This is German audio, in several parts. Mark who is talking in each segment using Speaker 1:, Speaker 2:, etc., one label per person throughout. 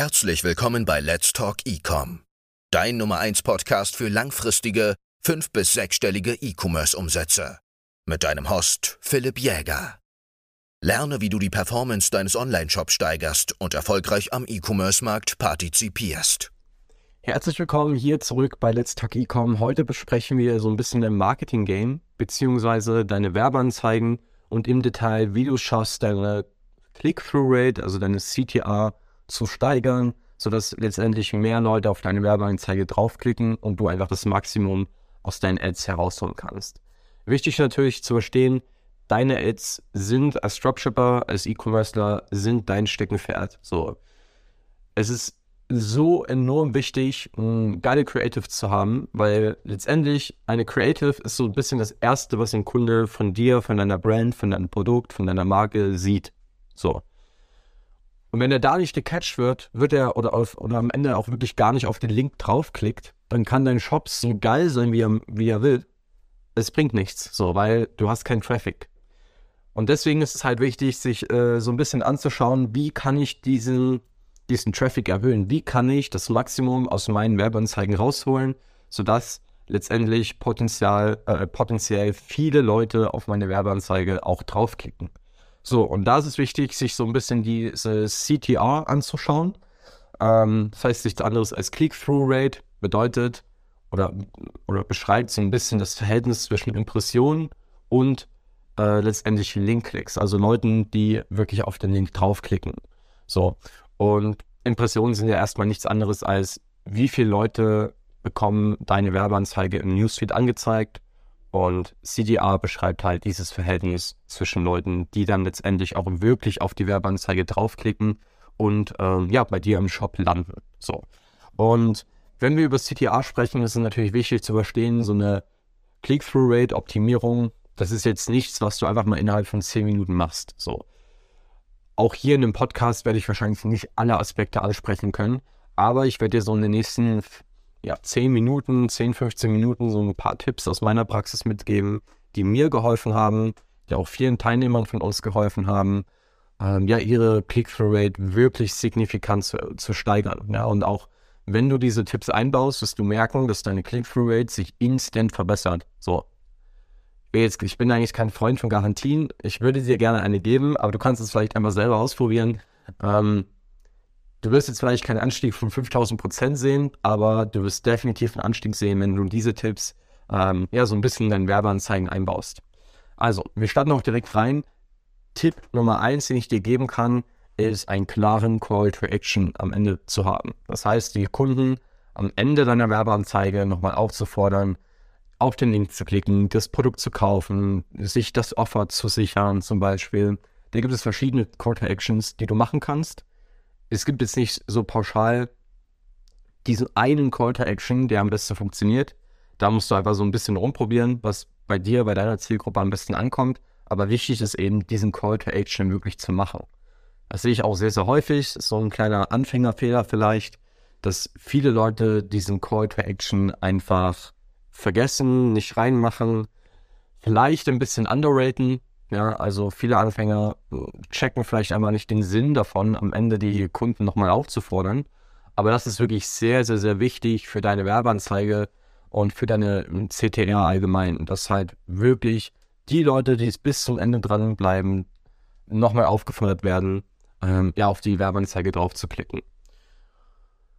Speaker 1: Herzlich willkommen bei Let's Talk Ecom, dein Nummer 1 Podcast für langfristige, fünf- bis sechsstellige E-Commerce-Umsätze. Mit deinem Host Philipp Jäger. Lerne, wie du die Performance deines Online-Shops steigerst und erfolgreich am E-Commerce-Markt partizipierst.
Speaker 2: Herzlich willkommen hier zurück bei Let's Talk Ecom. Heute besprechen wir so ein bisschen dein Marketing-Game, beziehungsweise deine Werbeanzeigen und im Detail, wie du schaffst, deine Click-Through-Rate, also deine CTR, zu steigern, sodass letztendlich mehr Leute auf deine Werbeanzeige draufklicken und du einfach das Maximum aus deinen Ads herausholen kannst. Wichtig natürlich zu verstehen, deine Ads sind als Dropshipper, als E-Commercer, sind dein Steckenpferd. So. Es ist so enorm wichtig, geile Creative zu haben, weil letztendlich eine Creative ist so ein bisschen das Erste, was ein Kunde von dir, von deiner Brand, von deinem Produkt, von deiner Marke sieht. So. Und wenn er da nicht gecatcht wird, wird er oder, auf, oder am Ende auch wirklich gar nicht auf den Link draufklickt, dann kann dein Shop so geil sein, wie er, wie er will. Es bringt nichts, so, weil du hast keinen Traffic. Und deswegen ist es halt wichtig, sich äh, so ein bisschen anzuschauen, wie kann ich diesen, diesen Traffic erhöhen? Wie kann ich das Maximum aus meinen Werbeanzeigen rausholen, sodass letztendlich potenziell, äh, potenziell viele Leute auf meine Werbeanzeige auch draufklicken. So, und da ist es wichtig, sich so ein bisschen diese CTR anzuschauen. Ähm, das heißt nichts anderes als Click-Through-Rate bedeutet oder, oder beschreibt so ein bisschen das Verhältnis zwischen Impressionen und äh, letztendlich Link-Klicks, also Leuten, die wirklich auf den Link draufklicken. So, und Impressionen sind ja erstmal nichts anderes als, wie viele Leute bekommen deine Werbeanzeige im Newsfeed angezeigt und CDR beschreibt halt dieses Verhältnis zwischen Leuten, die dann letztendlich auch wirklich auf die Werbeanzeige draufklicken und ähm, ja, bei dir im Shop landen. So. Und wenn wir über CTR sprechen, ist es natürlich wichtig zu verstehen, so eine Click-Through-Rate-Optimierung, das ist jetzt nichts, was du einfach mal innerhalb von 10 Minuten machst. So. Auch hier in dem Podcast werde ich wahrscheinlich nicht alle Aspekte ansprechen können, aber ich werde dir so in den nächsten ja, 10 Minuten, 10, 15 Minuten so ein paar Tipps aus meiner Praxis mitgeben, die mir geholfen haben, die auch vielen Teilnehmern von uns geholfen haben, ähm, ja, ihre Click-Through-Rate wirklich signifikant zu, zu steigern. Ja, und auch wenn du diese Tipps einbaust, wirst du merken, dass deine Click-Through-Rate sich instant verbessert. So. Jetzt, ich bin eigentlich kein Freund von Garantien. Ich würde dir gerne eine geben, aber du kannst es vielleicht einmal selber ausprobieren. Ähm, Du wirst jetzt vielleicht keinen Anstieg von 5000 Prozent sehen, aber du wirst definitiv einen Anstieg sehen, wenn du diese Tipps ähm, ja so ein bisschen in deinen Werbeanzeigen einbaust. Also, wir starten auch direkt rein. Tipp Nummer eins, den ich dir geben kann, ist einen klaren Call to Action am Ende zu haben. Das heißt, die Kunden am Ende deiner Werbeanzeige nochmal aufzufordern, auf den Link zu klicken, das Produkt zu kaufen, sich das Offer zu sichern zum Beispiel. Da gibt es verschiedene Call to Actions, die du machen kannst es gibt jetzt nicht so pauschal diesen einen Call to Action, der am besten funktioniert. Da musst du einfach so ein bisschen rumprobieren, was bei dir, bei deiner Zielgruppe am besten ankommt. Aber wichtig ist eben, diesen Call to Action wirklich zu machen. Das sehe ich auch sehr, sehr häufig. So ein kleiner Anfängerfehler vielleicht, dass viele Leute diesen Call to Action einfach vergessen, nicht reinmachen, vielleicht ein bisschen underraten, ja, also viele Anfänger äh, checken vielleicht einmal nicht den Sinn davon, am Ende die Kunden nochmal aufzufordern. Aber das ist wirklich sehr, sehr, sehr wichtig für deine Werbeanzeige und für deine ähm, CTR allgemein. Dass halt wirklich die Leute, die es bis zum Ende dranbleiben, nochmal aufgefordert werden, ähm, ja, auf die Werbeanzeige drauf zu klicken.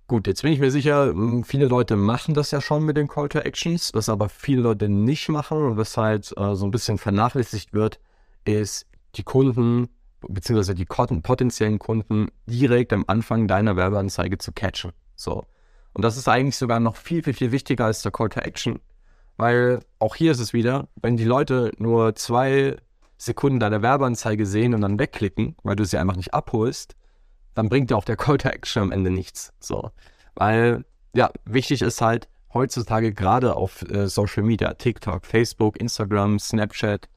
Speaker 2: Gut, jetzt bin ich mir sicher, hm, viele Leute machen das ja schon mit den Call to Actions, was aber viele Leute nicht machen und was halt äh, so ein bisschen vernachlässigt wird, ist, die Kunden beziehungsweise die potenziellen Kunden direkt am Anfang deiner Werbeanzeige zu catchen. So. Und das ist eigentlich sogar noch viel, viel, viel wichtiger als der Call to Action. Weil auch hier ist es wieder, wenn die Leute nur zwei Sekunden deiner Werbeanzeige sehen und dann wegklicken, weil du sie einfach nicht abholst, dann bringt dir auch der Call to Action am Ende nichts. So. Weil, ja, wichtig ist halt heutzutage gerade auf äh, Social Media, TikTok, Facebook, Instagram, Snapchat,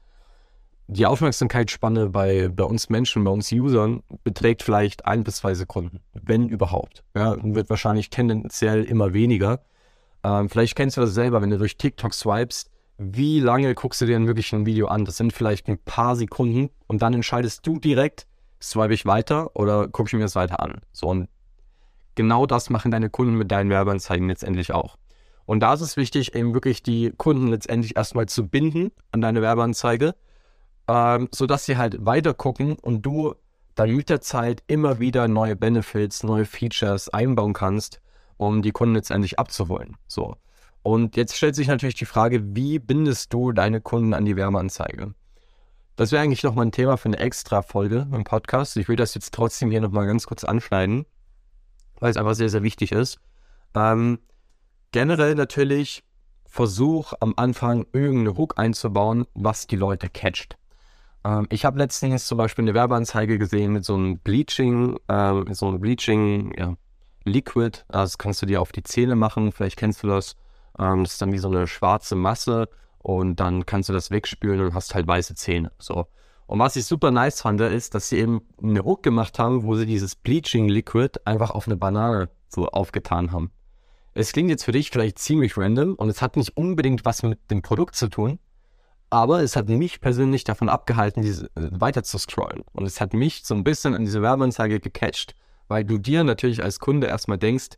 Speaker 2: die Aufmerksamkeitsspanne bei, bei uns Menschen, bei uns Usern beträgt vielleicht ein bis zwei Sekunden, wenn überhaupt. Ja, wird wahrscheinlich tendenziell immer weniger. Ähm, vielleicht kennst du das selber, wenn du durch TikTok swipest. Wie lange guckst du dir denn wirklich ein Video an? Das sind vielleicht ein paar Sekunden und dann entscheidest du direkt, swipe ich weiter oder gucke ich mir das weiter an. So und genau das machen deine Kunden mit deinen Werbeanzeigen letztendlich auch. Und da ist es wichtig, eben wirklich die Kunden letztendlich erstmal zu binden an deine Werbeanzeige, ähm, sodass sie halt weiter gucken und du dann mit der Zeit immer wieder neue Benefits, neue Features einbauen kannst, um die Kunden letztendlich abzuholen. So. Und jetzt stellt sich natürlich die Frage, wie bindest du deine Kunden an die Werbeanzeige? Das wäre eigentlich nochmal ein Thema für eine extra Folge im Podcast. Ich will das jetzt trotzdem hier nochmal ganz kurz anschneiden, weil es einfach sehr, sehr wichtig ist. Ähm, generell natürlich versuch am Anfang irgendeine Hook einzubauen, was die Leute catcht. Ähm, ich habe letztens zum Beispiel eine Werbeanzeige gesehen mit so einem Bleaching, äh, mit so einem Bleaching, ja, Liquid. Also das kannst du dir auf die Zähne machen, vielleicht kennst du das. Ähm, das ist dann wie so eine schwarze Masse und dann kannst du das wegspülen und hast halt weiße Zähne. So. Und was ich super nice fand, ist, dass sie eben eine Hook gemacht haben, wo sie dieses Bleaching Liquid einfach auf eine Banane so aufgetan haben. Es klingt jetzt für dich vielleicht ziemlich random und es hat nicht unbedingt was mit dem Produkt zu tun, aber es hat mich persönlich davon abgehalten, diese äh, weiter zu scrollen. Und es hat mich so ein bisschen an diese Werbeanzeige gecatcht, weil du dir natürlich als Kunde erstmal denkst,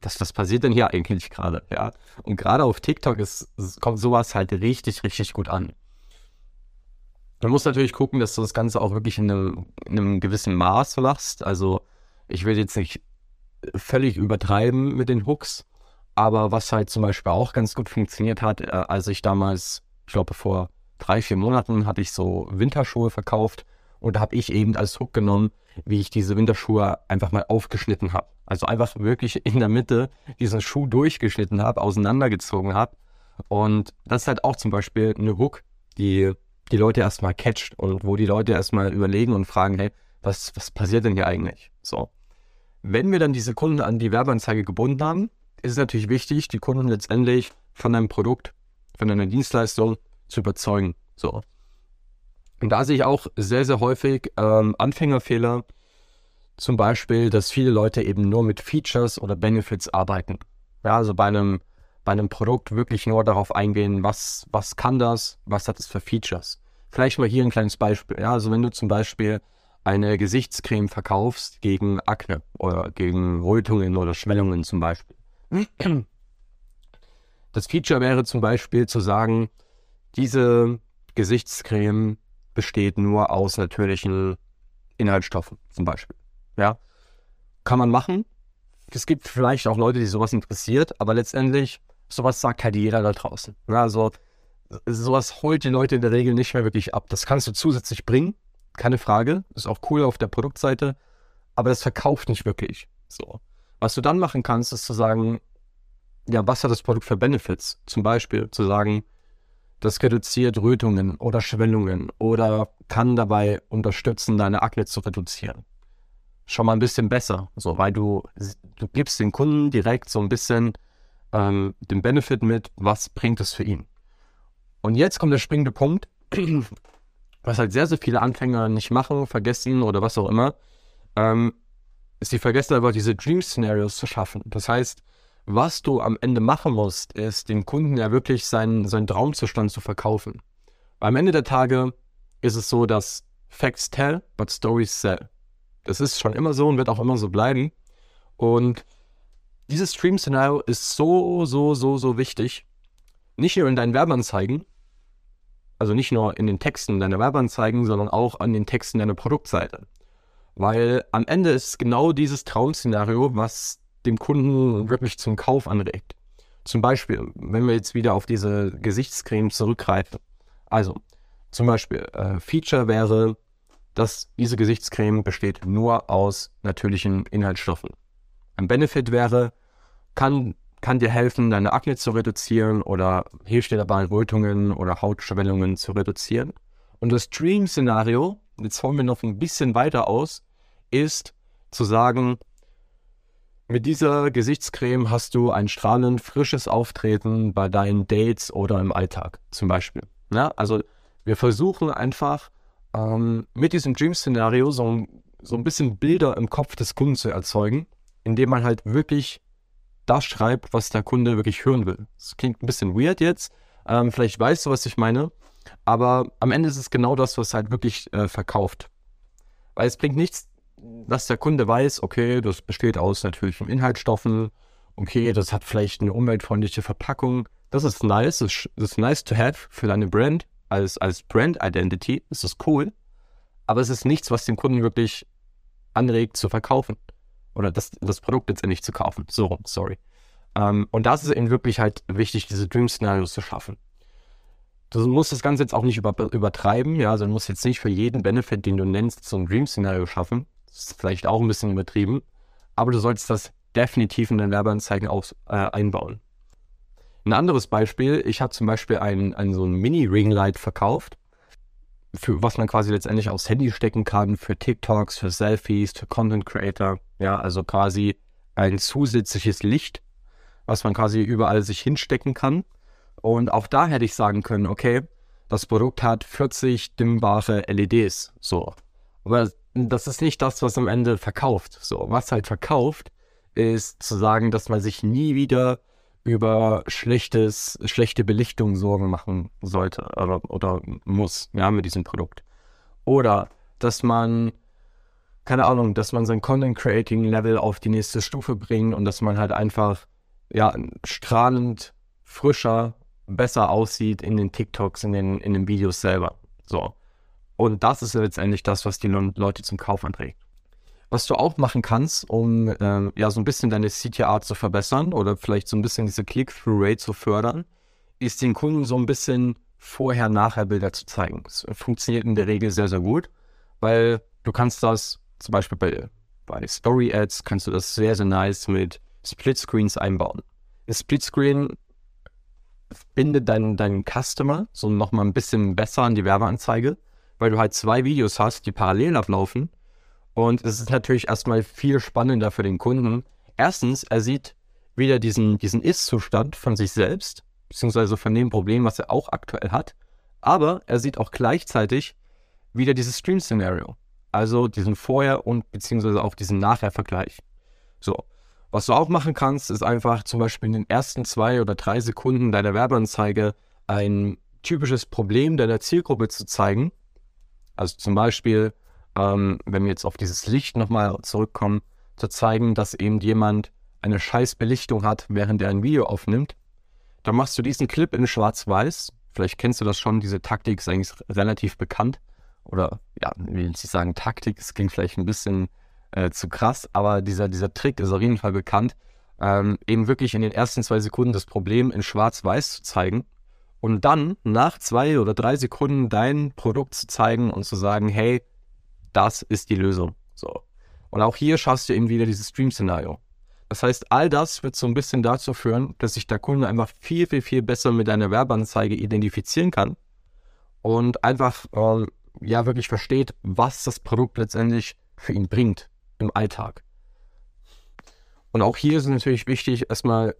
Speaker 2: dass, was passiert denn hier eigentlich gerade? Ja. Und gerade auf TikTok ist, kommt sowas halt richtig, richtig gut an. Du musst natürlich gucken, dass du das Ganze auch wirklich in einem, in einem gewissen Maß machst. Also ich will jetzt nicht völlig übertreiben mit den Hooks, aber was halt zum Beispiel auch ganz gut funktioniert hat, äh, als ich damals, ich glaube vor drei, vier Monaten hatte ich so Winterschuhe verkauft und da habe ich eben als Hook genommen, wie ich diese Winterschuhe einfach mal aufgeschnitten habe. Also einfach wirklich in der Mitte diesen Schuh durchgeschnitten habe, auseinandergezogen habe. Und das ist halt auch zum Beispiel eine Hook, die die Leute erstmal catcht und wo die Leute erstmal überlegen und fragen, hey, was, was passiert denn hier eigentlich? So. Wenn wir dann diese Kunden an die Werbeanzeige gebunden haben, ist es natürlich wichtig, die Kunden letztendlich von deinem Produkt, von deiner Dienstleistung zu überzeugen. So. Und da sehe ich auch sehr, sehr häufig ähm, Anfängerfehler. Zum Beispiel, dass viele Leute eben nur mit Features oder Benefits arbeiten. Ja, also bei einem, bei einem Produkt wirklich nur darauf eingehen, was, was kann das, was hat es für Features. Vielleicht mal hier ein kleines Beispiel. Ja, also wenn du zum Beispiel eine Gesichtscreme verkaufst gegen Akne oder gegen Rötungen oder Schwellungen zum Beispiel. Das Feature wäre zum Beispiel zu sagen, diese Gesichtscreme besteht nur aus natürlichen Inhaltsstoffen zum Beispiel. Ja, kann man machen. Es gibt vielleicht auch Leute, die sowas interessiert, aber letztendlich sowas sagt halt jeder da draußen. Ja, also sowas holt die Leute in der Regel nicht mehr wirklich ab. Das kannst du zusätzlich bringen, keine Frage. Ist auch cool auf der Produktseite, aber das verkauft nicht wirklich. So. Was du dann machen kannst, ist zu sagen, ja, was hat das Produkt für Benefits? Zum Beispiel zu sagen, das reduziert Rötungen oder Schwellungen oder kann dabei unterstützen, deine Akne zu reduzieren. Schon mal ein bisschen besser, so, weil du, du gibst den Kunden direkt so ein bisschen ähm, den Benefit mit, was bringt es für ihn. Und jetzt kommt der springende Punkt was halt sehr, sehr viele Anfänger nicht machen, vergessen oder was auch immer, ähm, ist, die vergessen aber diese Dream-Szenarios zu schaffen. Das heißt, was du am Ende machen musst, ist, dem Kunden ja wirklich seinen, seinen Traumzustand zu verkaufen. Weil am Ende der Tage ist es so, dass Facts tell, but stories sell. Das ist schon immer so und wird auch immer so bleiben. Und dieses Stream-Szenario ist so, so, so, so wichtig. Nicht nur in deinen Werbeanzeigen, also nicht nur in den Texten deiner Werbeanzeigen, sondern auch an den Texten deiner Produktseite. Weil am Ende ist genau dieses Traum-Szenario, was dem Kunden wirklich zum Kauf anregt. Zum Beispiel, wenn wir jetzt wieder auf diese Gesichtscreme zurückgreifen. Also, zum Beispiel, äh, Feature wäre, dass diese Gesichtscreme besteht nur aus natürlichen Inhaltsstoffen. Ein Benefit wäre, kann kann dir helfen, deine Akne zu reduzieren oder hilft dir dabei, Rötungen oder Hautschwellungen zu reduzieren. Und das Dream-Szenario, jetzt holen wir noch ein bisschen weiter aus, ist zu sagen, mit dieser Gesichtscreme hast du ein strahlend frisches Auftreten bei deinen Dates oder im Alltag zum Beispiel. Ja, also wir versuchen einfach ähm, mit diesem Dream-Szenario so, so ein bisschen Bilder im Kopf des Kunden zu erzeugen, indem man halt wirklich das schreibt, was der Kunde wirklich hören will. Das klingt ein bisschen weird jetzt. Ähm, vielleicht weißt du, was ich meine. Aber am Ende ist es genau das, was halt wirklich äh, verkauft. Weil es bringt nichts, dass der Kunde weiß, okay, das besteht aus natürlichen Inhaltsstoffen, okay, das hat vielleicht eine umweltfreundliche Verpackung. Das ist nice, das ist nice to have für deine Brand, als, als Brand Identity, das ist cool, aber es ist nichts, was den Kunden wirklich anregt zu verkaufen oder das, das Produkt letztendlich zu kaufen. So, sorry. Ähm, und das ist eben wirklich halt wichtig, diese Dream-Szenarios zu schaffen. Du musst das Ganze jetzt auch nicht über, übertreiben, ja, also du musst jetzt nicht für jeden Benefit, den du nennst, so ein Dream-Szenario schaffen. Das ist vielleicht auch ein bisschen übertrieben, aber du solltest das definitiv in deinen Werbeanzeigen aus, äh, einbauen. Ein anderes Beispiel, ich habe zum Beispiel ein, ein so ein Mini-Ringlight verkauft, für was man quasi letztendlich aufs Handy stecken kann, für TikToks, für Selfies, für Content Creator. Ja, also quasi ein zusätzliches Licht, was man quasi überall sich hinstecken kann. Und auch da hätte ich sagen können, okay, das Produkt hat 40 dimmbare LEDs. So. Aber das ist nicht das, was am Ende verkauft. So, was halt verkauft, ist zu sagen, dass man sich nie wieder über schlechtes, schlechte Belichtung Sorgen machen sollte oder, oder muss, ja, mit diesem Produkt. Oder dass man, keine Ahnung, dass man sein Content Creating Level auf die nächste Stufe bringt und dass man halt einfach, ja, strahlend, frischer, besser aussieht in den TikToks, in den, in den Videos selber. So. Und das ist letztendlich das, was die Leute zum Kauf anträgt. Was du auch machen kannst, um ähm, ja so ein bisschen deine CTA zu verbessern oder vielleicht so ein bisschen diese Click-Through-Rate zu fördern, ist den Kunden so ein bisschen Vorher-Nachher-Bilder zu zeigen. Das funktioniert in der Regel sehr, sehr gut, weil du kannst das zum Beispiel bei, bei Story-Ads kannst du das sehr, sehr nice mit Split-Screens einbauen. Ein Split-Screen bindet deinen, deinen Customer so nochmal ein bisschen besser an die Werbeanzeige, weil du halt zwei Videos hast, die parallel ablaufen und es ist natürlich erstmal viel spannender für den Kunden. Erstens, er sieht wieder diesen, diesen Ist-Zustand von sich selbst, beziehungsweise von dem Problem, was er auch aktuell hat. Aber er sieht auch gleichzeitig wieder dieses Stream-Szenario. Also diesen Vorher- und beziehungsweise auch diesen Nachher-Vergleich. So. Was du auch machen kannst, ist einfach zum Beispiel in den ersten zwei oder drei Sekunden deiner Werbeanzeige ein typisches Problem deiner Zielgruppe zu zeigen. Also zum Beispiel, ähm, wenn wir jetzt auf dieses Licht nochmal zurückkommen, zu zeigen, dass eben jemand eine scheiß Belichtung hat, während er ein Video aufnimmt, dann machst du diesen Clip in Schwarz-Weiß. Vielleicht kennst du das schon, diese Taktik ist eigentlich relativ bekannt. Oder, ja, ich will nicht sagen Taktik, es klingt vielleicht ein bisschen äh, zu krass, aber dieser, dieser Trick ist auf jeden Fall bekannt. Ähm, eben wirklich in den ersten zwei Sekunden das Problem in Schwarz-Weiß zu zeigen und dann nach zwei oder drei Sekunden dein Produkt zu zeigen und zu sagen, hey, das ist die Lösung. So. Und auch hier schaffst du eben wieder dieses Stream-Szenario. Das heißt, all das wird so ein bisschen dazu führen, dass sich der Kunde einfach viel, viel, viel besser mit deiner Werbeanzeige identifizieren kann und einfach äh, ja wirklich versteht, was das Produkt letztendlich für ihn bringt im Alltag. Und auch hier ist es natürlich wichtig, erstmal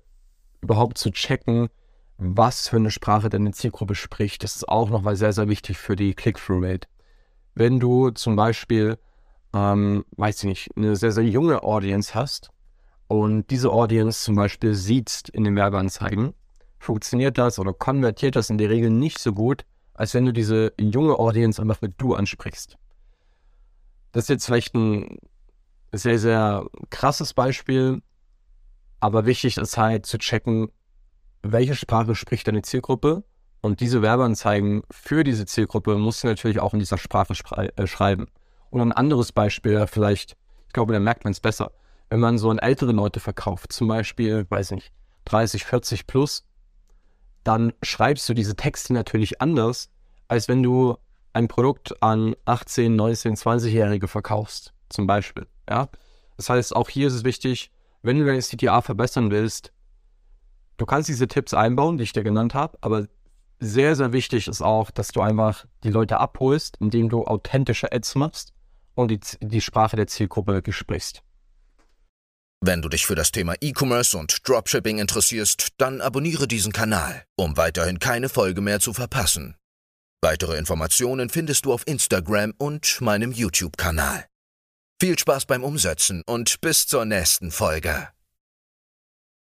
Speaker 2: überhaupt zu checken, was für eine Sprache deine Zielgruppe spricht. Das ist auch nochmal sehr, sehr wichtig für die Click-Through-Rate wenn du zum Beispiel, ähm, weiß ich nicht, eine sehr, sehr junge Audience hast und diese Audience zum Beispiel siehst in den Werbeanzeigen, funktioniert das oder konvertiert das in der Regel nicht so gut, als wenn du diese junge Audience einfach mit du ansprichst. Das ist jetzt vielleicht ein sehr, sehr krasses Beispiel, aber wichtig ist halt zu checken, welche Sprache spricht deine Zielgruppe und diese Werbeanzeigen für diese Zielgruppe musst du natürlich auch in dieser Sprache schrei äh, schreiben. Und ein anderes Beispiel vielleicht, ich glaube, da merkt man es besser. Wenn man so an ältere Leute verkauft, zum Beispiel, weiß nicht, 30, 40 plus, dann schreibst du diese Texte natürlich anders, als wenn du ein Produkt an 18, 19, 20-Jährige verkaufst, zum Beispiel. Ja? Das heißt, auch hier ist es wichtig, wenn du deine CTA verbessern willst, du kannst diese Tipps einbauen, die ich dir genannt habe, aber sehr, sehr wichtig ist auch, dass du einfach die Leute abholst, indem du authentische Ads machst und die, die Sprache der Zielgruppe sprichst.
Speaker 1: Wenn du dich für das Thema E-Commerce und Dropshipping interessierst, dann abonniere diesen Kanal, um weiterhin keine Folge mehr zu verpassen. Weitere Informationen findest du auf Instagram und meinem YouTube-Kanal. Viel Spaß beim Umsetzen und bis zur nächsten Folge.